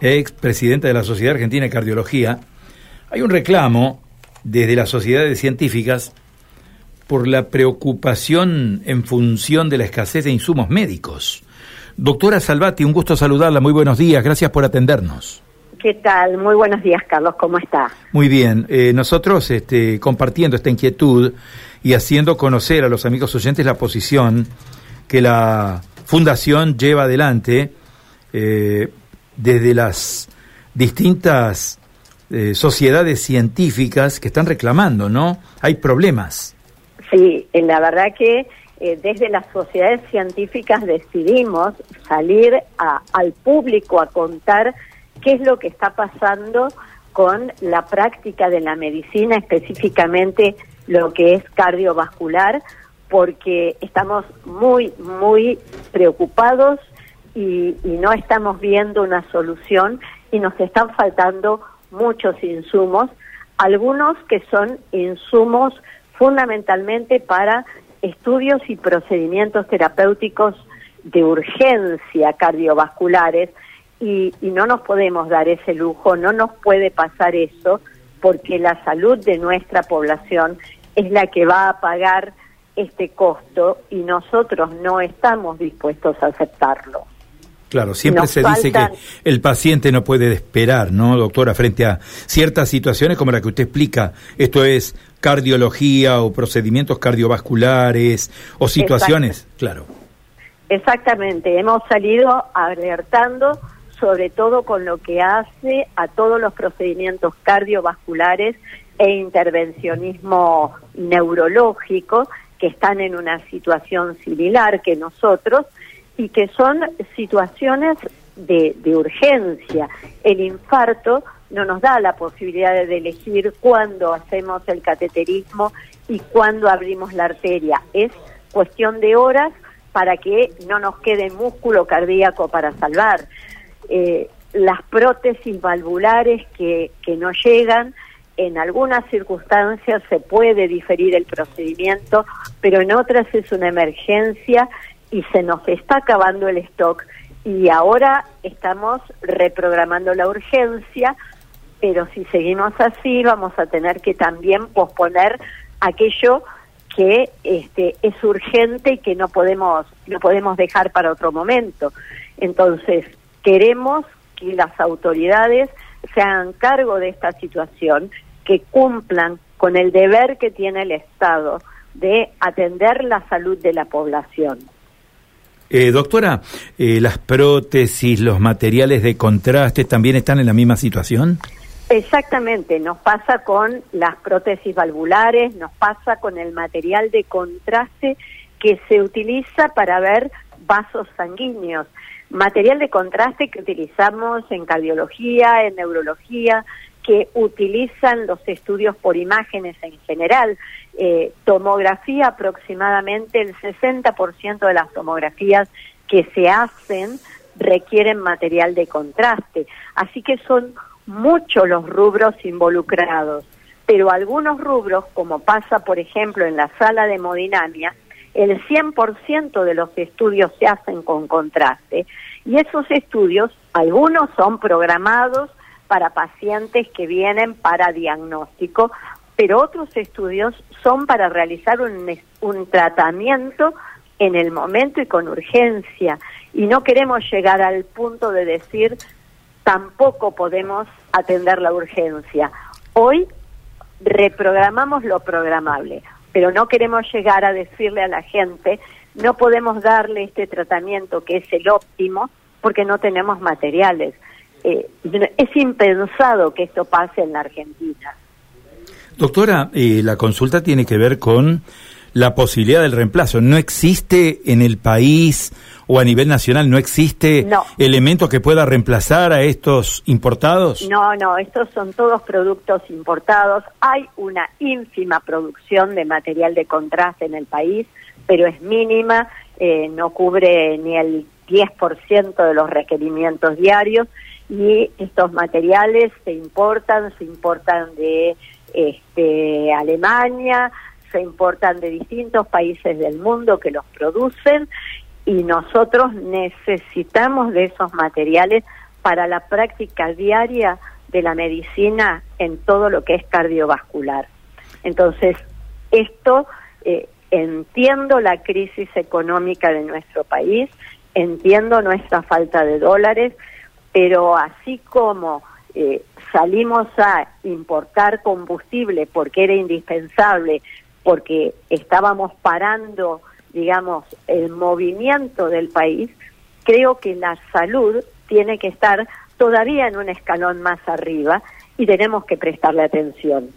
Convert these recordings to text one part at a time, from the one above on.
ex presidenta de la Sociedad Argentina de Cardiología, hay un reclamo desde las sociedades científicas por la preocupación en función de la escasez de insumos médicos. Doctora Salvati, un gusto saludarla, muy buenos días, gracias por atendernos. ¿Qué tal? Muy buenos días, Carlos, ¿cómo está? Muy bien, eh, nosotros este, compartiendo esta inquietud y haciendo conocer a los amigos oyentes la posición que la Fundación lleva adelante eh, desde las distintas eh, sociedades científicas que están reclamando, ¿no? Hay problemas. Sí, la verdad que eh, desde las sociedades científicas decidimos salir al público a contar qué es lo que está pasando con la práctica de la medicina, específicamente lo que es cardiovascular, porque estamos muy, muy preocupados y, no estamos viendo una solución y nos están faltando muchos insumos, algunos que son insumos fundamentalmente para estudios y procedimientos terapéuticos de urgencia cardiovasculares y, y, no nos podemos dar ese lujo, no nos puede pasar eso porque la salud de nuestra población es la que va a pagar este costo y nosotros no estamos dispuestos a aceptarlo. Claro, siempre se dice que el paciente no puede esperar, ¿no, doctora? Frente a ciertas situaciones como la que usted explica, esto es cardiología o procedimientos cardiovasculares o situaciones, claro. Exactamente, hemos salido alertando sobre todo con lo que hace a todos los procedimientos cardiovasculares e intervencionismo neurológico que están en una situación similar que nosotros y que son situaciones de, urgencia. El infarto no nos da la posibilidad de elegir cuándo hacemos el cateterismo y cuándo abrimos la arteria. Es cuestión de horas para que no nos quede músculo cardíaco para salvar. Eh, las prótesis valvulares que no llegan, en algunas circunstancias se puede diferir el procedimiento, pero en otras es una emergencia y se nos está acabando el stock y ahora estamos reprogramando la urgencia, pero si seguimos así vamos a tener que también posponer aquello que este, es urgente y que no podemos no podemos dejar para otro momento. Entonces, queremos que las autoridades se hagan cargo de esta situación, que cumplan con el deber que tiene el Estado de atender la salud de la población. Eh, doctora, eh, ¿las prótesis, los materiales de contraste también están en la misma situación? Exactamente, nos pasa con las prótesis valvulares, nos pasa con el material de contraste que se utiliza para ver vasos sanguíneos. Material de contraste que utilizamos en cardiología, en neurología, que utilizan los estudios por imágenes en general. Eh, tomografía, aproximadamente el 60% de las tomografías que se hacen requieren material de contraste. Así que son muchos los rubros involucrados, pero algunos rubros, como pasa por ejemplo en la sala de hemodinamia, el 100% de los estudios se hacen con contraste y esos estudios, algunos son programados para pacientes que vienen para diagnóstico, pero otros estudios son para realizar un, un tratamiento en el momento y con urgencia. Y no queremos llegar al punto de decir tampoco podemos atender la urgencia. Hoy reprogramamos lo programable, pero no queremos llegar a decirle a la gente no podemos darle este tratamiento que es el óptimo porque no tenemos materiales. Eh, es impensado que esto pase en la Argentina. Doctora, eh, la consulta tiene que ver con la posibilidad del reemplazo. ¿No existe en el país o a nivel nacional, no existe elemento que pueda reemplazar a estos importados? No, no, estos son todos productos importados. Hay una ínfima producción de material de contraste en el país, pero es mínima, eh, no cubre ni el 10% de los requerimientos diarios y estos materiales se importan, se importan de este, Alemania, se importan de distintos países del mundo que los producen y nosotros necesitamos de esos materiales para la práctica diaria de la medicina en todo lo que es cardiovascular. Entonces, esto eh, entiendo la crisis económica de nuestro país, entiendo nuestra falta de dólares, pero así como eh, salimos a importar combustible porque era indispensable, porque estábamos parando, digamos, el movimiento del país, creo que la salud tiene que estar todavía en un escalón más arriba y tenemos que prestarle atención.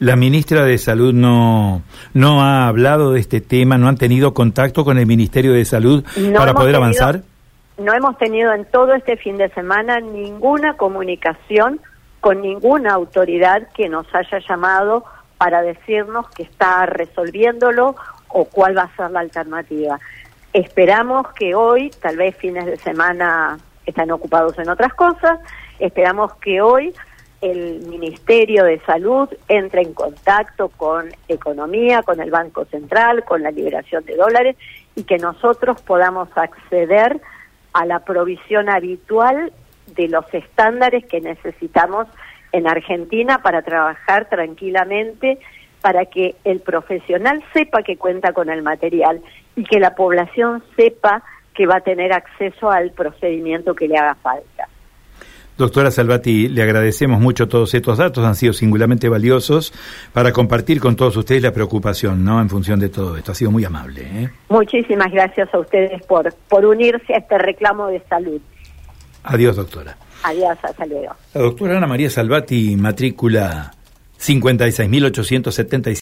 La ministra de Salud no, no ha hablado de este tema, no han tenido contacto con el Ministerio de Salud para poder avanzar. No hemos tenido en todo este fin de semana ninguna comunicación con ninguna autoridad que nos haya llamado para decirnos que está resolviéndolo o cuál va a ser la alternativa. Esperamos que hoy, tal vez fines de semana están ocupados en otras cosas, esperamos que hoy el Ministerio de Salud entre en contacto con Economía, con el Banco Central, con la liberación de dólares y que nosotros podamos acceder la provisión habitual de los estándares que necesitamos en Argentina para trabajar tranquilamente, para que el profesional sepa que cuenta con el material y que la población sepa que va a tener acceso al procedimiento que le haga falta. Doctora Salvati, le agradecemos mucho todos estos datos, han sido singularmente valiosos para compartir con todos ustedes la preocupación, ¿no? En función de todo esto, ha sido muy amable. ¿eh? Muchísimas gracias a ustedes por, por unirse a este reclamo de salud. Adiós, doctora. Adiós, hasta luego. La doctora Ana María Salvati, matrícula 56.875.